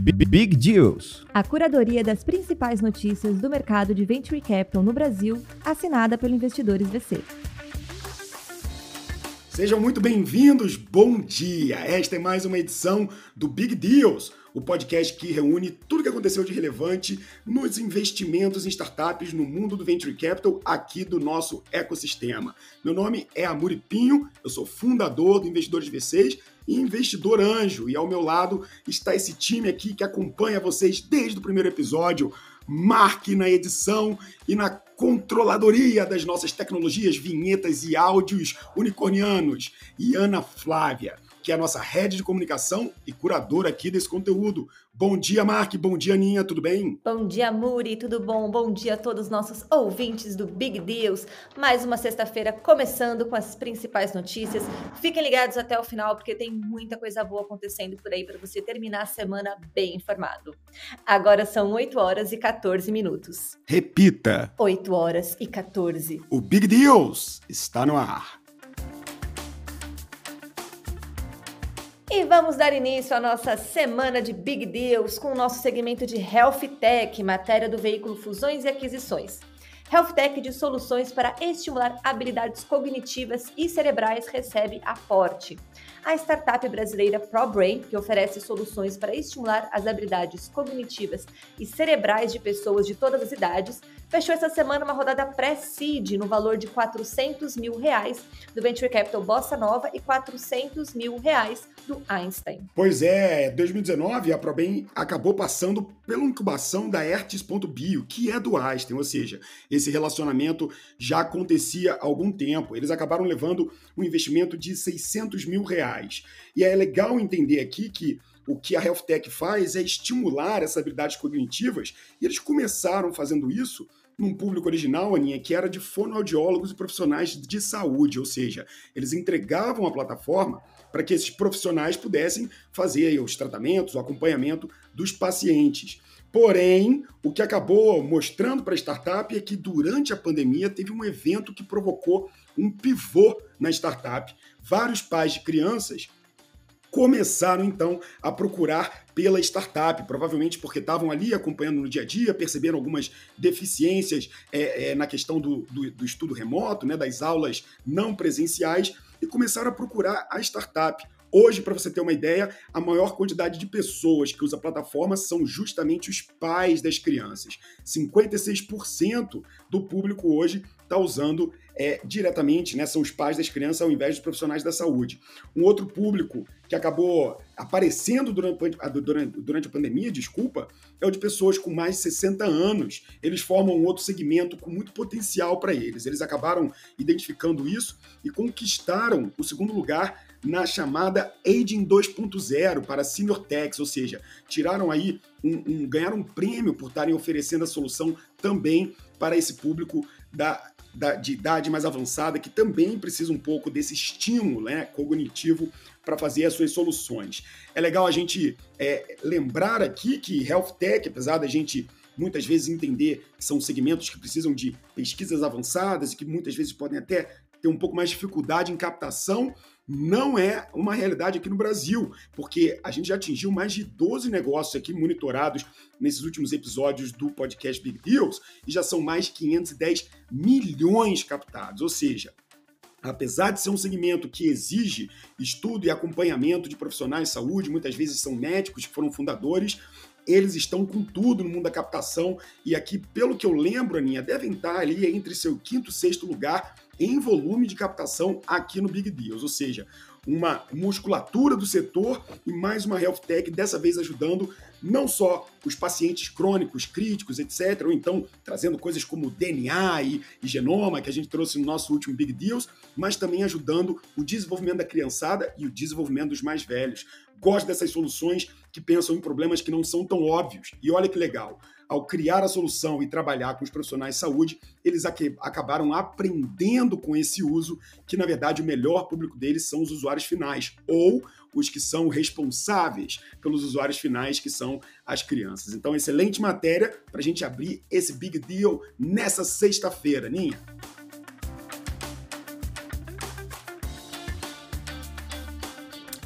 Big Deals. A curadoria das principais notícias do mercado de Venture Capital no Brasil, assinada pelo Investidores VC. Sejam muito bem-vindos, bom dia! Esta é mais uma edição do Big Deals, o podcast que reúne tudo o que aconteceu de relevante nos investimentos em startups no mundo do Venture Capital aqui do nosso ecossistema. Meu nome é Amuri Pinho, eu sou fundador do Investidores V6 e investidor anjo, e ao meu lado está esse time aqui que acompanha vocês desde o primeiro episódio, marque na edição e na controladoria das nossas tecnologias, vinhetas e áudios unicornianos. E Ana Flávia, que é a nossa rede de comunicação e curadora aqui desse conteúdo. Bom dia, Mark. Bom dia, Aninha. Tudo bem? Bom dia, Muri. Tudo bom? Bom dia a todos os nossos ouvintes do Big Deals. Mais uma sexta-feira começando com as principais notícias. Fiquem ligados até o final porque tem muita coisa boa acontecendo por aí para você terminar a semana bem informado. Agora são 8 horas e 14 minutos. Repita. 8 horas e 14. O Big Deals está no ar. E vamos dar início à nossa semana de Big Deals com o nosso segmento de Health Tech, matéria do veículo Fusões e Aquisições. Health Tech de soluções para estimular habilidades cognitivas e cerebrais recebe aporte. A startup brasileira ProBrain, que oferece soluções para estimular as habilidades cognitivas e cerebrais de pessoas de todas as idades, fechou essa semana uma rodada pré-seed no valor de 400 mil reais do Venture Capital Bossa Nova e 400 mil reais do Einstein. Pois é, 2019 a ProBem acabou passando pela incubação da Ertis.bio, que é do Einstein, ou seja, esse relacionamento já acontecia há algum tempo. Eles acabaram levando um investimento de 600 mil reais. E é legal entender aqui que o que a Health Tech faz é estimular essas habilidades cognitivas, e eles começaram fazendo isso num público original, Aninha, que era de fonoaudiólogos e profissionais de saúde, ou seja, eles entregavam a plataforma para que esses profissionais pudessem fazer os tratamentos, o acompanhamento dos pacientes. Porém, o que acabou mostrando para a startup é que durante a pandemia teve um evento que provocou um pivô na startup. Vários pais de crianças começaram então a procurar pela startup, provavelmente porque estavam ali acompanhando no dia a dia, perceberam algumas deficiências é, é, na questão do, do, do, estudo remoto, né, das aulas não presenciais, e começaram a procurar a startup. Hoje, para você ter uma ideia, a maior quantidade de pessoas que usa a plataforma são justamente os pais das crianças. 56% do público hoje está usando é, diretamente, né, são os pais das crianças ao invés dos profissionais da saúde. Um outro público que acabou aparecendo durante, durante, durante a pandemia, desculpa, é o de pessoas com mais de 60 anos. Eles formam um outro segmento com muito potencial para eles. Eles acabaram identificando isso e conquistaram o segundo lugar na chamada Aging 2.0 para Senior Techs, ou seja, tiraram aí um, um ganharam um prêmio por estarem oferecendo a solução também para esse público da de idade mais avançada que também precisa um pouco desse estímulo né, cognitivo para fazer as suas soluções. É legal a gente é, lembrar aqui que Health Tech, apesar da gente muitas vezes entender que são segmentos que precisam de pesquisas avançadas e que muitas vezes podem até ter um pouco mais de dificuldade em captação, não é uma realidade aqui no Brasil, porque a gente já atingiu mais de 12 negócios aqui monitorados nesses últimos episódios do podcast Big Deals e já são mais de 510 milhões captados. Ou seja, apesar de ser um segmento que exige estudo e acompanhamento de profissionais de saúde, muitas vezes são médicos que foram fundadores, eles estão com tudo no mundo da captação e aqui, pelo que eu lembro, Aninha, devem estar ali entre seu quinto e sexto lugar em volume de captação aqui no Big Deals, ou seja, uma musculatura do setor e mais uma health tech, dessa vez ajudando não só os pacientes crônicos, críticos, etc., ou então trazendo coisas como DNA e, e, genoma, que a gente trouxe no nosso último Big Deals, mas também ajudando o desenvolvimento da criançada e o desenvolvimento dos mais velhos. Gosto dessas soluções que pensam em problemas que não são tão óbvios. E olha que legal, ao criar a solução e trabalhar com os profissionais de saúde, eles acabaram aprendendo com esse uso que, na verdade, o melhor público deles são os usuários finais, ou os que são responsáveis pelos usuários finais, que são as crianças. Então, excelente matéria para a gente abrir esse big deal nessa sexta-feira, Ninha.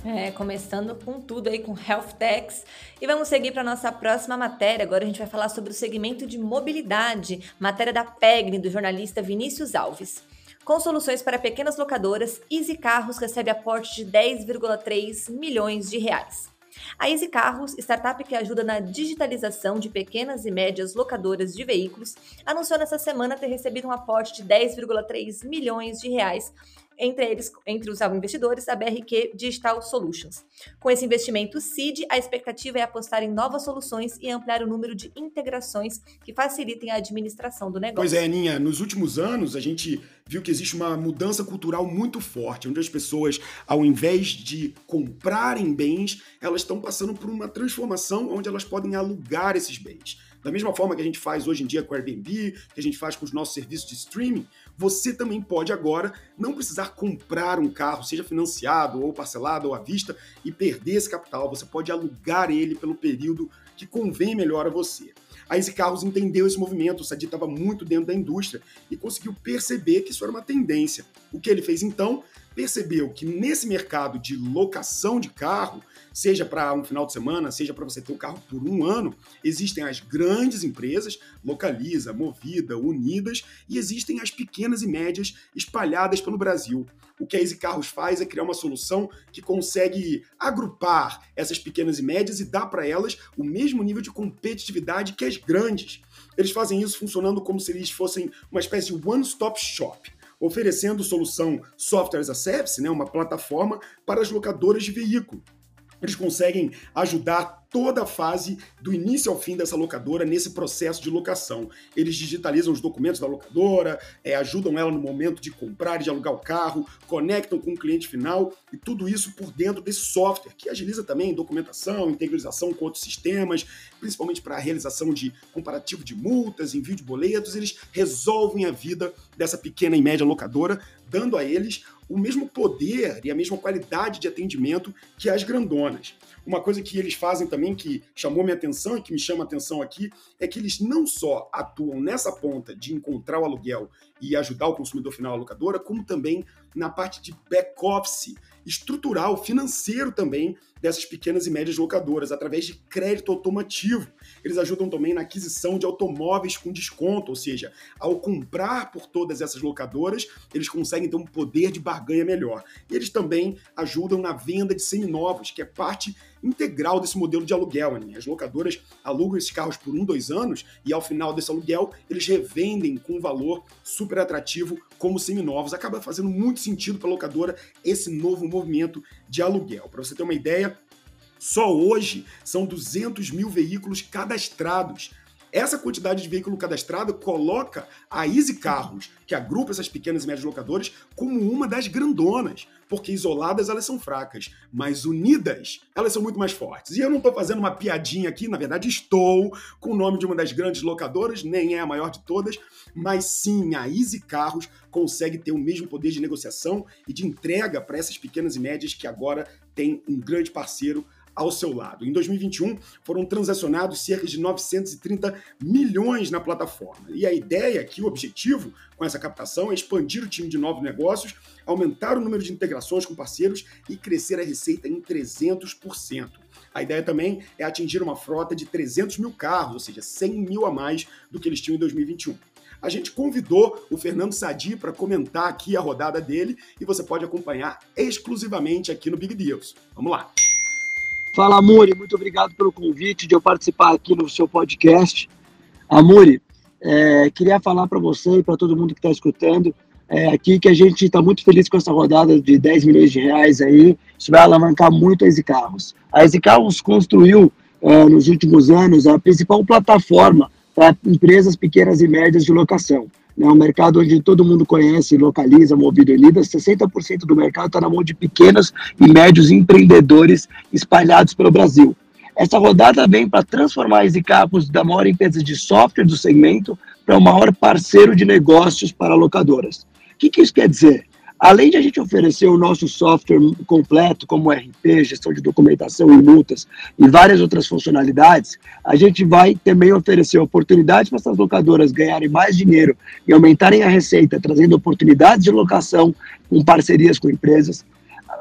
É, começando com tudo aí com Health Techs. E vamos seguir para nossa próxima matéria. Agora a gente vai falar sobre o segmento de mobilidade, matéria da PEGNE, do jornalista Vinícius Alves. Com soluções para pequenas locadoras, Easy Carros recebe aporte de 10,3 milhões de reais. A Easy Carros, startup que ajuda na digitalização de pequenas e médias locadoras de veículos, anunciou nessa semana ter recebido um aporte de 10,3 milhões de reais entre eles, entre os investidores, a BRQ Digital Solutions. Com esse investimento CID, a expectativa é apostar em novas soluções e ampliar o número de integrações que facilitem a administração do negócio. Pois é, Aninha, nos últimos anos a gente viu que existe uma mudança cultural muito forte, onde as pessoas, ao invés de comprarem bens, elas estão passando por uma transformação onde elas podem alugar esses bens. Da mesma forma que a gente faz hoje em dia com o Airbnb, que a gente faz com os nossos serviços de streaming, você também pode agora não precisar comprar um carro, seja financiado ou parcelado ou à vista, e perder esse capital. Você pode alugar ele pelo período que convém melhor a você. A Easy Carros entendeu esse movimento, o Sadi estava muito dentro da indústria e conseguiu perceber que isso era uma tendência. O que ele fez então? Percebeu que nesse mercado de locação de carro, seja para um final de semana, seja para você ter o carro por um ano, existem as grandes empresas, Localiza, Movida, Unidas, e existem as pequenas e médias espalhadas pelo Brasil. O que a Easy Carros faz é criar uma solução que consegue agrupar essas pequenas e médias e dar para elas o mesmo nível de competitividade que as grandes. Eles fazem isso funcionando como se eles fossem uma espécie de one-stop shop oferecendo solução Software as a Service, né, uma plataforma para as locadoras de veículo. Eles conseguem ajudar toda a fase do início ao fim dessa locadora nesse processo de locação. Eles digitalizam os documentos da locadora, é, ajudam ela no momento de comprar e de alugar o carro, conectam com o cliente final e tudo isso por dentro desse software que agiliza também documentação, integralização com outros sistemas, principalmente para a realização de comparativo de multas, envio de boletos. Eles resolvem a vida dessa pequena e média locadora, dando a eles o mesmo poder e a mesma qualidade de atendimento que as grandonas. Uma coisa que eles fazem também que chamou minha atenção e que me chama atenção aqui é que eles não só atuam nessa ponta de encontrar o aluguel e ajudar o consumidor final, a locadora, como também na parte de back-office estrutural, financeiro também dessas pequenas e médias locadoras, através de crédito automativo. Eles ajudam também na aquisição de automóveis com desconto, ou seja, ao comprar por todas essas locadoras, eles conseguem ter um poder de barganha melhor. Eles também ajudam na venda de seminovos, que é parte integral desse modelo de aluguel. Né? As locadoras alugam esses carros por um, dois anos e ao final desse aluguel eles revendem com um valor super atrativo como seminovos. Acaba fazendo muito sentido para a locadora esse novo movimento de aluguel. Para você ter uma ideia, só hoje são 200 mil veículos cadastrados essa quantidade de veículo cadastrado coloca a Easy Carros, que agrupa essas pequenas e médias locadoras, como uma das grandonas, porque isoladas elas são fracas, mas unidas elas são muito mais fortes. E eu não estou fazendo uma piadinha aqui, na verdade estou com o nome de uma das grandes locadoras, nem é a maior de todas, mas sim, a Easy Carros consegue ter o mesmo poder de negociação e de entrega para essas pequenas e médias que agora tem um grande parceiro ao seu lado. Em 2021, foram transacionados cerca de 930 milhões na plataforma. E a ideia aqui, o objetivo com essa captação é expandir o time de novos negócios, aumentar o número de integrações com parceiros e crescer a receita em 300%. A ideia também é atingir uma frota de 300 mil carros, ou seja, 100 mil a mais do que eles tinham em 2021 a gente convidou o Fernando Sadi para comentar aqui a rodada dele e você pode acompanhar exclusivamente aqui no Big Deals. Vamos lá! Fala, Amuri, muito obrigado pelo convite de eu participar aqui no seu podcast. Amuri, é, queria falar para você e para todo mundo que está escutando é, aqui que a gente está muito feliz com essa rodada de 10 milhões de reais aí. Isso vai alavancar muito a Easy Carros. A Easy Carros construiu é, nos últimos anos a principal plataforma para empresas pequenas e médias de locação. É um mercado onde todo mundo conhece, localiza, movido e lida. 60% do mercado está na mão de pequenos e médios empreendedores espalhados pelo Brasil. Essa rodada vem para transformar a Exicapos da maior empresa de software do segmento para o maior parceiro de negócios para locadoras. O que, que isso quer dizer? Além de a gente oferecer o nosso software completo, como RP, gestão de documentação e multas e várias outras funcionalidades, a gente vai também oferecer oportunidades para essas locadoras ganharem mais dinheiro e aumentarem a receita, trazendo oportunidades de locação com parcerias com empresas,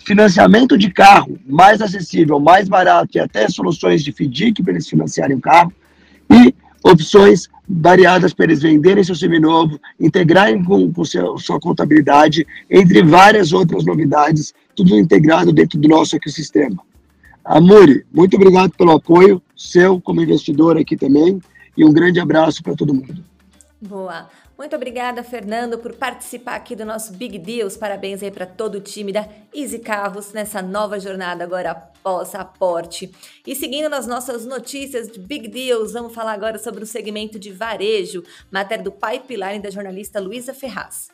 financiamento de carro mais acessível, mais barato e até soluções de FDIC para eles financiarem o carro. E opções variadas para eles venderem seu seminovo, integrarem com, com seu, sua contabilidade, entre várias outras novidades, tudo integrado dentro do nosso ecossistema. Amuri, muito obrigado pelo apoio, seu como investidor aqui também, e um grande abraço para todo mundo. Boa. Muito obrigada, Fernando, por participar aqui do nosso Big Deals. Parabéns aí para todo o time da Easy Carros nessa nova jornada agora após aporte. E seguindo nas nossas notícias de Big Deals, vamos falar agora sobre o segmento de varejo, matéria do Pipeline da jornalista Luísa Ferraz.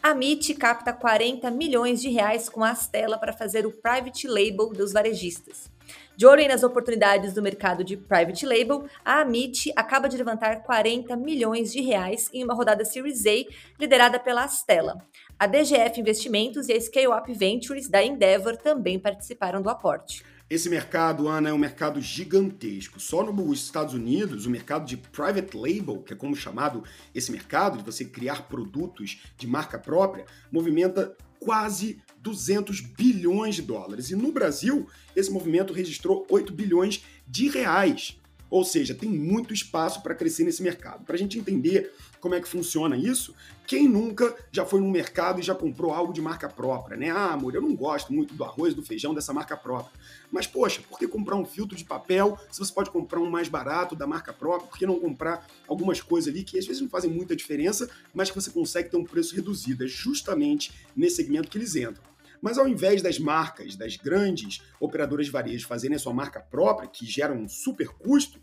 A MIT capta 40 milhões de reais com a Astela para fazer o private label dos varejistas. De olho nas oportunidades do mercado de private label, a Amit acaba de levantar 40 milhões de reais em uma rodada Series A liderada pela Astela. A DGF Investimentos e a Scale Up Ventures da Endeavor também participaram do aporte. Esse mercado, Ana, é um mercado gigantesco. Só nos Estados Unidos, o mercado de private label, que é como chamado esse mercado, de você criar produtos de marca própria, movimenta quase 200 bilhões de dólares. E no Brasil, esse movimento registrou 8 bilhões de reais. Ou seja, tem muito espaço para crescer nesse mercado. Para a gente entender como é que funciona isso, quem nunca já foi no mercado e já comprou algo de marca própria, né? Ah, amor, eu não gosto muito do arroz, do feijão dessa marca própria. Mas, poxa, por que comprar um filtro de papel se você pode comprar um mais barato da marca própria? Por que não comprar algumas coisas ali que às vezes não fazem muita diferença, mas que você consegue ter um preço reduzido? É justamente nesse segmento que eles entram. Mas ao invés das marcas, das grandes operadoras de varejo fazerem a sua marca própria, que gera um super custo,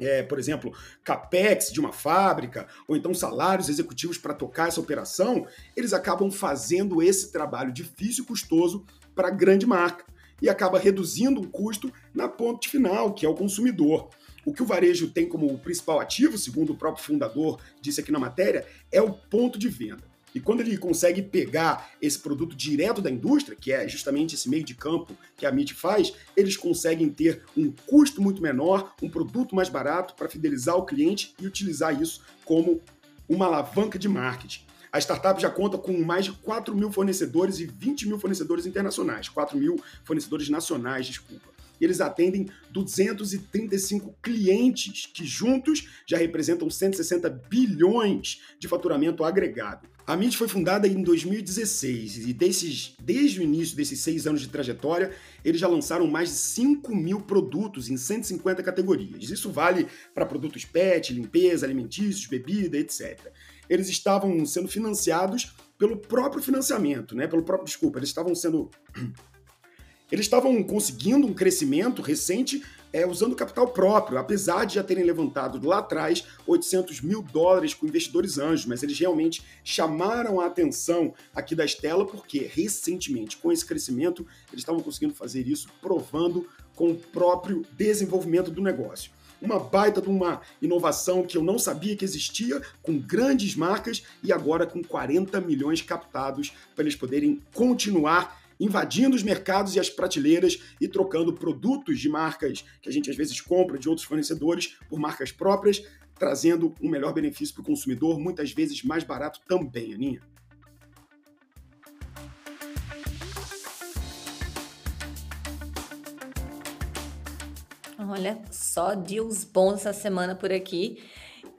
é, por exemplo, capex de uma fábrica, ou então salários executivos para tocar essa operação, eles acabam fazendo esse trabalho difícil e custoso para a grande marca e acaba reduzindo o custo na ponte final, que é o consumidor. O que o varejo tem como principal ativo, segundo o próprio fundador disse aqui na matéria, é o ponto de venda. E quando ele consegue pegar esse produto direto da indústria, que é justamente esse meio de campo que a MIT faz, eles conseguem ter um custo muito menor, um produto mais barato para fidelizar o cliente e utilizar isso como uma alavanca de marketing. A startup já conta com mais de 4 mil fornecedores e 20 mil fornecedores internacionais, 4 mil fornecedores nacionais, desculpa e eles atendem 235 clientes, que juntos já representam 160 bilhões de faturamento agregado. A Mint foi fundada em 2016 e desses, desde o início desses seis anos de trajetória, eles já lançaram mais de 5 mil produtos em 150 categorias. Isso vale para produtos pet, limpeza, alimentícios, bebida, etc. Eles estavam sendo financiados pelo próprio financiamento, né? Pelo próprio, desculpa, eles estavam sendo eles estavam conseguindo um crescimento recente é, usando capital próprio, apesar de já terem levantado lá atrás 800 mil dólares com investidores anjos, mas eles realmente chamaram a atenção aqui da Estela porque recentemente, com esse crescimento, eles estavam conseguindo fazer isso, provando com o próprio desenvolvimento do negócio. Uma baita de uma inovação que eu não sabia que existia, com grandes marcas e agora com 40 milhões captados para eles poderem continuar invadindo os mercados e as prateleiras e trocando produtos de marcas que a gente às vezes compra de outros fornecedores por marcas próprias, trazendo um melhor benefício para o consumidor, muitas vezes mais barato também, Aninha. Olha, só deals bons essa semana por aqui.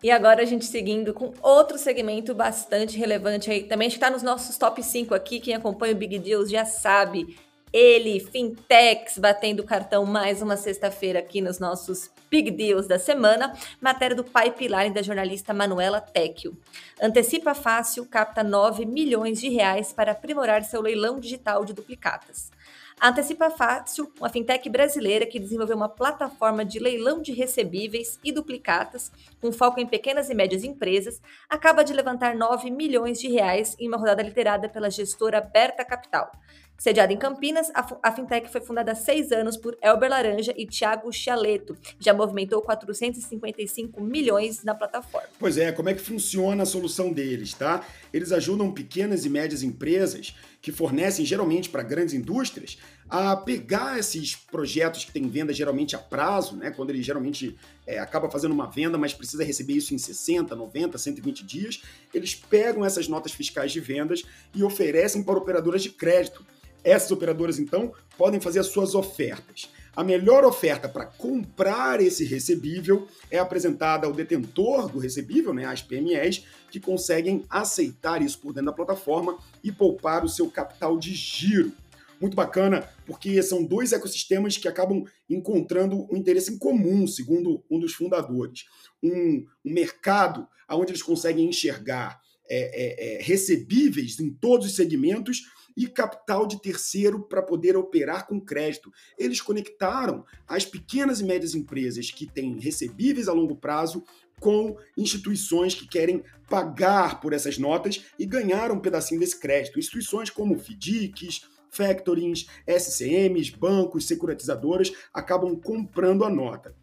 E agora a gente seguindo com outro segmento bastante relevante aí, também está nos nossos top 5 aqui, quem acompanha o Big Deals já sabe. Ele, Fintechs, batendo cartão mais uma sexta-feira aqui nos nossos Big Deals da semana. Matéria do Pipeline da jornalista Manuela Tecchio. Antecipa Fácil capta 9 milhões de reais para aprimorar seu leilão digital de duplicatas. A Antecipa Fácil, uma fintech brasileira que desenvolveu uma plataforma de leilão de recebíveis e duplicatas, com foco em pequenas e médias empresas, acaba de levantar 9 milhões de reais em uma rodada liderada pela gestora Berta Capital. Sediada em Campinas, a, fintech foi fundada há seis anos por Elber Laranja e Thiago Chialeto. Já movimentou 455 milhões na plataforma. Pois é, como é que funciona a solução deles, tá? Eles ajudam pequenas e médias empresas que fornecem geralmente para grandes indústrias a pegar esses projetos que têm venda geralmente a prazo, né? Quando ele geralmente é, acaba fazendo uma venda, mas precisa receber isso em 60, 90, 120 dias, eles pegam essas notas fiscais de vendas e oferecem para operadoras de crédito Essas operadoras, então, podem fazer as suas ofertas. A melhor oferta para comprar esse recebível é apresentada ao detentor do recebível, né, as PMEs, que conseguem aceitar isso por dentro da plataforma e poupar o seu capital de giro. Muito bacana, porque são dois ecossistemas que acabam encontrando um interesse em comum, segundo um dos fundadores. Um, um mercado onde eles conseguem enxergar é, é, é, recebíveis em todos os segmentos e capital de terceiro para poder operar com crédito. Eles conectaram as pequenas e médias empresas que têm recebíveis a longo prazo com instituições que querem pagar por essas notas e ganhar um pedacinho desse crédito. Instituições como FDICs, factorings, SCMs, bancos, securitizadoras acabam comprando a nota.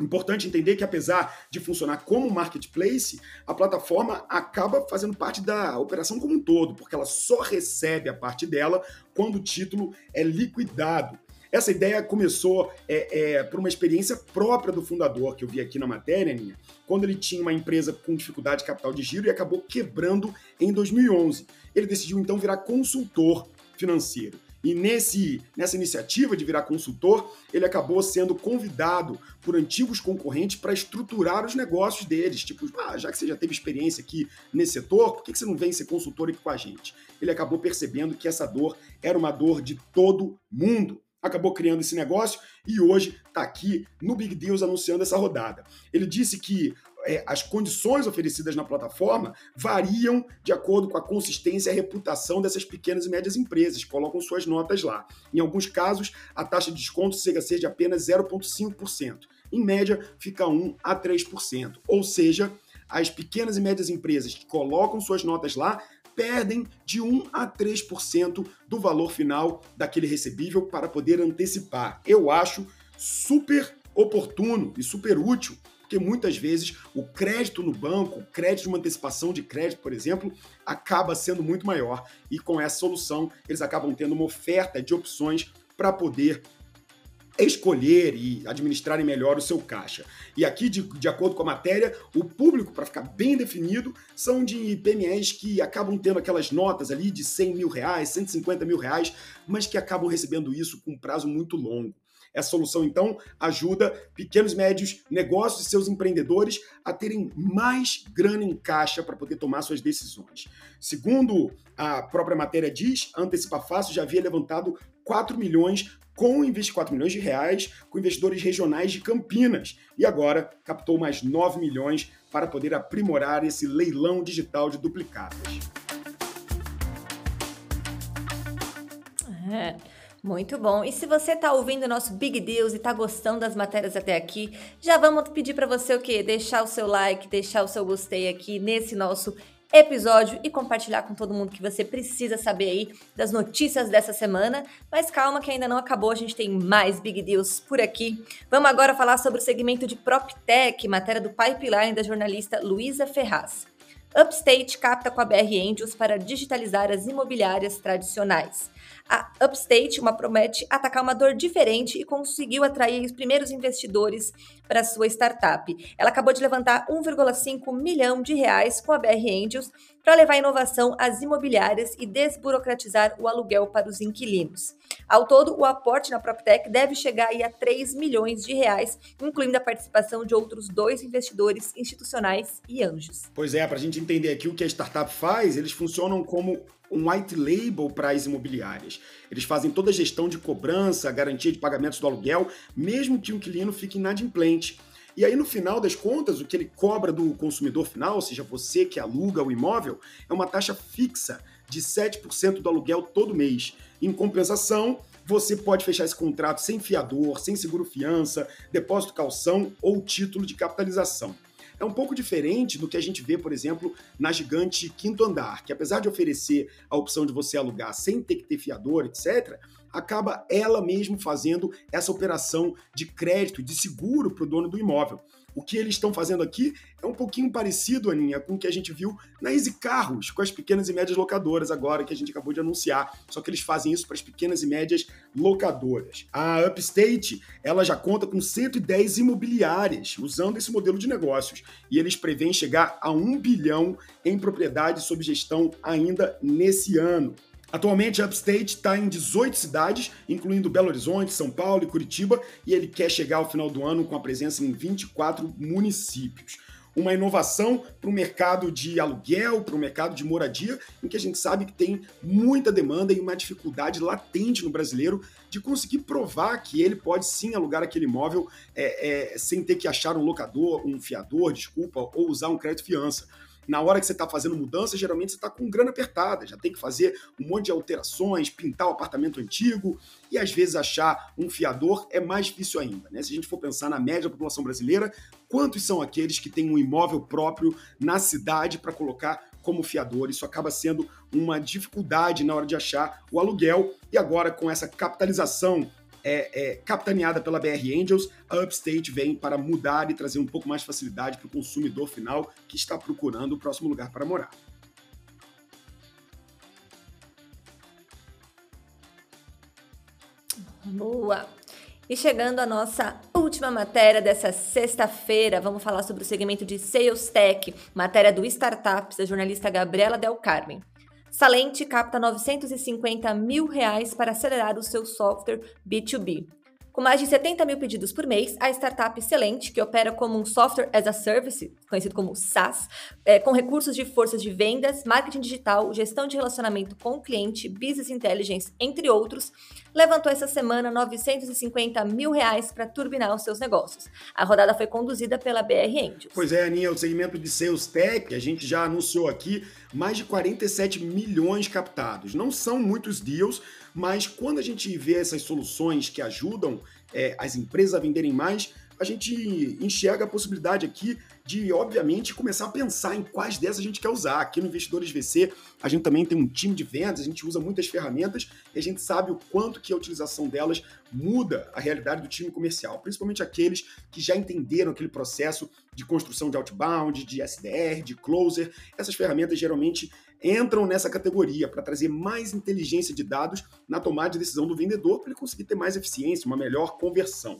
Importante entender que, apesar de funcionar como marketplace, a plataforma acaba fazendo parte da operação como um todo, porque ela só recebe a parte dela quando o título é liquidado. Essa ideia começou é, é, por uma experiência própria do fundador, que eu vi aqui na matéria, minha, quando ele tinha uma empresa com dificuldade de capital de giro e acabou quebrando em 2011. Ele decidiu então virar consultor financeiro. E nesse, nessa iniciativa de virar consultor, ele acabou sendo convidado por antigos concorrentes para estruturar os negócios deles. Tipo, ah, já que você já teve experiência aqui nesse setor, por que você não vem ser consultor aqui com a gente? Ele acabou percebendo que essa dor era uma dor de todo mundo acabou criando esse negócio e hoje está aqui no Big Deals anunciando essa rodada. Ele disse que as condições oferecidas na plataforma variam de acordo com a consistência e a reputação dessas pequenas e médias empresas, colocam suas notas lá. Em alguns casos, a taxa de desconto chega a ser de apenas 0,5%. Em média, fica 1 a 3%. Ou seja, as pequenas e médias empresas que colocam suas notas lá perdem de 1 a 3% do valor final daquele recebível para poder antecipar. Eu acho super oportuno e super útil porque muitas vezes o crédito no banco, o crédito de uma antecipação de crédito, por exemplo, acaba sendo muito maior. E com essa solução, eles acabam tendo uma oferta de opções para poder escolher e administrarem melhor o seu caixa. E aqui, de, de acordo com a matéria, o público, para ficar bem definido, são de PMEs que acabam tendo aquelas notas ali de 100 mil reais, 150 mil reais, mas que acabam recebendo isso com um prazo muito longo. Essa solução, então, ajuda pequenos médios negócios e seus empreendedores a terem mais grana em caixa para poder tomar suas decisões. Segundo a própria matéria diz, Antecipa Fácil já havia levantado 4 milhões com 24 milhões de reais com investidores regionais de Campinas e agora captou mais 9 milhões para poder aprimorar esse leilão digital de duplicadas. É. Muito bom. E se você está ouvindo o nosso Big Deals e está gostando das matérias até aqui, já vamos pedir para você o quê? Deixar o seu like, deixar o seu gostei aqui nesse nosso episódio e compartilhar com todo mundo que você precisa saber aí das notícias dessa semana. Mas calma que ainda não acabou, a gente tem mais Big Deals por aqui. Vamos agora falar sobre o segmento de PropTech, matéria do Pipeline da jornalista Luísa Ferraz. Upstate capta com a BR Angels para digitalizar as imobiliárias tradicionais. A Upstate uma promete atacar uma dor diferente e conseguiu atrair os primeiros investidores para sua startup. Ela acabou de levantar 1,5 milhão de reais com a BR Angels para levar inovação às imobiliárias e desburocratizar o aluguel para os inquilinos. Ao todo, o aporte na PropTech deve chegar a 3 milhões de reais, incluindo a participação de outros dois investidores institucionais e anjos. Pois é, para a gente entender aqui o que a startup faz, eles funcionam como um white label para as imobiliárias. Eles fazem toda a gestão de cobrança, garantia de pagamentos do aluguel, mesmo que o inquilino fique inadimplente. E aí, no final das contas, o que ele cobra do consumidor final, ou seja, você que aluga o imóvel, é uma taxa fixa de 7% do aluguel todo mês. Em compensação, você pode fechar esse contrato sem fiador, sem seguro-fiança, depósito calção ou título de capitalização. É um pouco diferente do que a gente vê, por exemplo, na gigante Quinto Andar, que apesar de oferecer a opção de você alugar sem ter que ter fiador, etc., acaba ela mesmo fazendo essa operação de crédito, de seguro para o dono do imóvel. O que eles estão fazendo aqui é um pouquinho parecido, Aninha, com o que a gente viu na Easy Carros, com as pequenas e médias locadoras agora, que a gente acabou de anunciar. Só que eles fazem isso para as pequenas e médias locadoras. A Upstate, ela já conta com 110 imobiliárias usando esse modelo de negócios. E eles prevêem chegar a 1 bilhão em propriedade sob gestão ainda nesse ano. Atualmente, Upstate está em 18 cidades, incluindo Belo Horizonte, São Paulo e Curitiba, e ele quer chegar ao final do ano com a presença em 24 municípios. Uma inovação para o mercado de aluguel, para o mercado de moradia, em que a gente sabe que tem muita demanda e uma dificuldade latente no brasileiro de conseguir provar que ele pode sim alugar aquele imóvel é, é, sem ter que achar um locador, um fiador, desculpa, ou usar um crédito fiança na hora que você está fazendo mudança, geralmente você está com grana apertada, já tem que fazer um monte de alterações, pintar o apartamento antigo e às vezes achar um fiador é mais difícil ainda. Né? Se a gente for pensar na média da população brasileira, quantos são aqueles que têm um imóvel próprio na cidade para colocar como fiador? Isso acaba sendo uma dificuldade na hora de achar o aluguel e agora com essa capitalização é, é, capitaneada pela BR Angels, a Upstate vem para mudar e trazer um pouco mais de facilidade para o consumidor final que está procurando o próximo lugar para morar. Boa! E chegando à nossa última matéria dessa sexta-feira, vamos falar sobre o segmento de Sales Tech, matéria do Startups, da jornalista Gabriela Del Carmen. Salente capta 950 mil reais para acelerar o seu software B2B. Com mais de 70 mil pedidos por mês, a startup Excelente, que opera como um Software as a Service, conhecido como SaaS, é, com recursos de forças de vendas, marketing digital, gestão de relacionamento com o cliente, business intelligence, entre outros, levantou essa semana 950 mil reais para turbinar os seus negócios. A rodada foi conduzida pela BR Angels. Pois é, Aninha, o segmento de Sales Tech, a gente já anunciou aqui mais de 47 milhões captados. Não são muitos deals, mas quando a gente vê essas soluções que ajudam é, as empresas a venderem mais, a gente enxerga a possibilidade aqui de, obviamente, começar a pensar em quais dessas a gente quer usar. Aqui no Investidores VC, a gente também tem um time de vendas, a gente usa muitas ferramentas e a gente sabe o quanto que a utilização delas muda a realidade do time comercial, principalmente aqueles que já entenderam aquele processo de construção de outbound, de SDR, de closer. Essas ferramentas geralmente entram nessa categoria para trazer mais inteligência de dados na tomada de decisão do vendedor para ele conseguir ter mais eficiência, uma melhor conversão.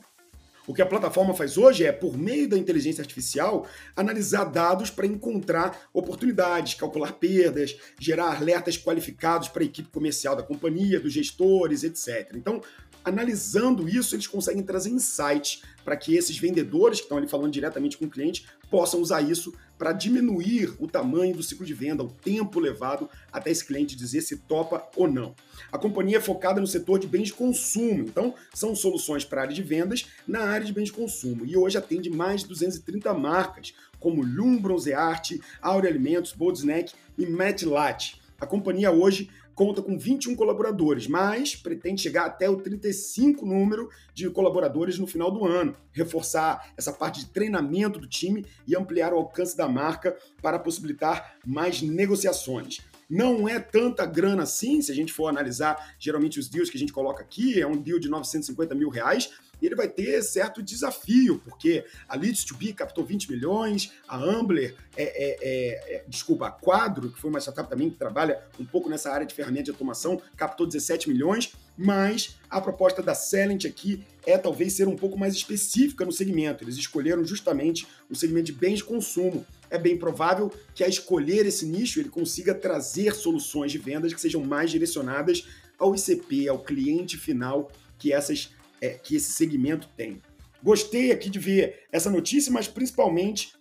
O que a plataforma faz hoje é, por meio da inteligência artificial, analisar dados para encontrar oportunidades, calcular perdas, gerar alertas qualificados para a equipe comercial da companhia, dos gestores, etc. Então, analisando isso, eles conseguem trazer insights para que esses vendedores que estão ali falando diretamente com o cliente possam usar isso para diminuir o tamanho do ciclo de venda, o tempo levado até esse cliente dizer se topa ou não. A companhia é focada no setor de bens de consumo, então são soluções para a área de vendas na área de bens de consumo e hoje atende mais de 230 marcas, como Lum Bronzeart, Aure Alimentos, Bold Snack e Matt Latte. A companhia hoje conta com 21 colaboradores, mas pretende chegar até o 35 número de colaboradores no final do ano, reforçar essa parte de treinamento do time e ampliar o alcance da marca para possibilitar mais negociações. Não é tanta grana assim, se a gente for analisar geralmente os deals que a gente coloca aqui, é um deal de 950 mil reais, ele vai ter certo desafio, porque a Leads to Be captou 20 milhões, a Ambler, é, é, é, é, desculpa, a Quadro, que foi uma startup também que trabalha um pouco nessa área de ferramenta de automação, captou 17 milhões, mas a proposta da Celent aqui é talvez ser um pouco mais específica no segmento. Eles escolheram justamente o segmento de bens de consumo. É bem provável que a escolher esse nicho ele consiga trazer soluções de vendas que sejam mais direcionadas ao ICP, ao cliente final que essas é, que esse segmento tem. Gostei aqui de ver essa notícia, mas principalmente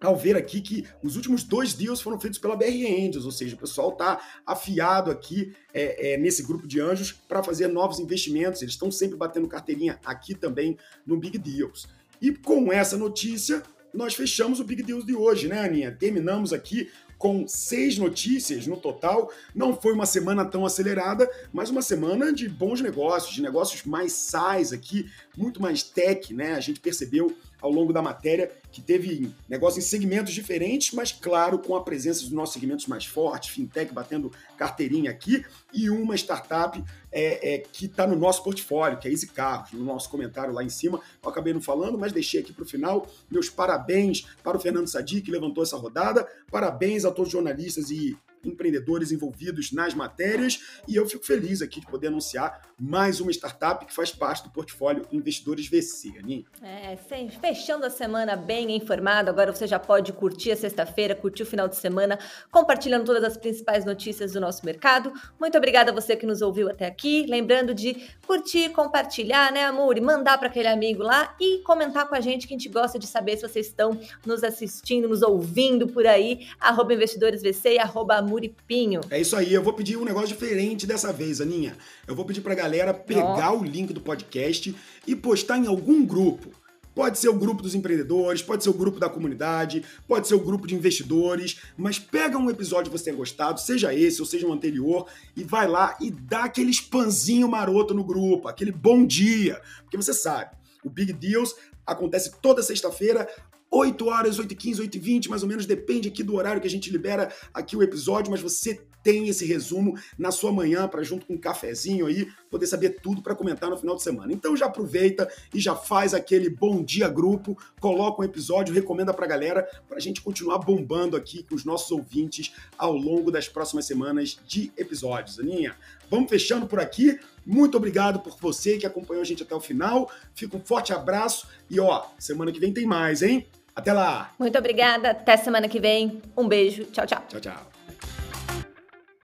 ao ver aqui que os últimos dois deals foram feitos pela BR Angels, ou seja, o pessoal está afiado aqui é, é, nesse grupo de anjos para fazer novos investimentos. Eles estão sempre batendo carteirinha aqui também no Big Deals. E com essa notícia, nós fechamos o Big Deals de hoje, né, Aninha? Terminamos aqui com seis notícias no total. Não foi uma semana tão acelerada, mas uma semana de bons negócios, de negócios mais size aqui, muito mais tech, né? A gente percebeu ao longo da matéria que teve negócios em segmentos diferentes, mas claro, com a presença dos nossos segmentos mais fortes, fintech batendo carteirinha aqui, e uma startup é, é, que está no nosso portfólio, que é Easy Carros, no nosso comentário lá em cima. Eu acabei não falando, mas deixei aqui para o final. Meus parabéns para o Fernando Sadi, que levantou essa rodada. Parabéns a todos os jornalistas e empreendedores envolvidos nas matérias e eu fico feliz aqui de poder anunciar mais uma startup que faz parte do portfólio Investidores VC, Aninha. É, fechando a semana bem informado, agora você já pode curtir a sexta-feira, curtir o final de semana, compartilhando todas as principais notícias do nosso mercado. Muito obrigada a você que nos ouviu até aqui. Lembrando de curtir, compartilhar, né, amor? E mandar para aquele amigo lá e comentar com a gente que a gente gosta de saber se vocês estão nos assistindo, nos ouvindo por aí. Arroba investidoresvc e arroba amuripinho. É isso aí. Eu vou pedir um negócio diferente dessa vez, Aninha. Eu vou pedir pra galera pegar oh. o link do podcast e postar em algum grupo. Pode ser o grupo dos empreendedores, pode ser o grupo da comunidade, pode ser o grupo de investidores, mas pega um episódio que você tenha gostado, seja esse ou seja um anterior, e vai lá e dá aquele spamzinho maroto no grupo, aquele bom dia. Porque você sabe, o Big Deals acontece toda sexta-feira 8 horas, 8 e 15, 8 e 20, mais ou menos, depende aqui do horário que a gente libera aqui o episódio, mas você tem esse resumo na sua manhã para junto com um cafezinho aí poder saber tudo para comentar no final de semana. Então já aproveita e já faz aquele bom dia grupo, coloca um episódio, recomenda para a galera para a gente continuar bombando aqui com os nossos ouvintes ao longo das próximas semanas de episódios. Aninha, vamos fechando por aqui. Muito obrigado por você que acompanhou a gente até o final. Fica um forte abraço e ó, semana que vem tem mais, hein? Até lá! Muito obrigada, até semana que vem. Um beijo, tchau, tchau. Tchau, tchau.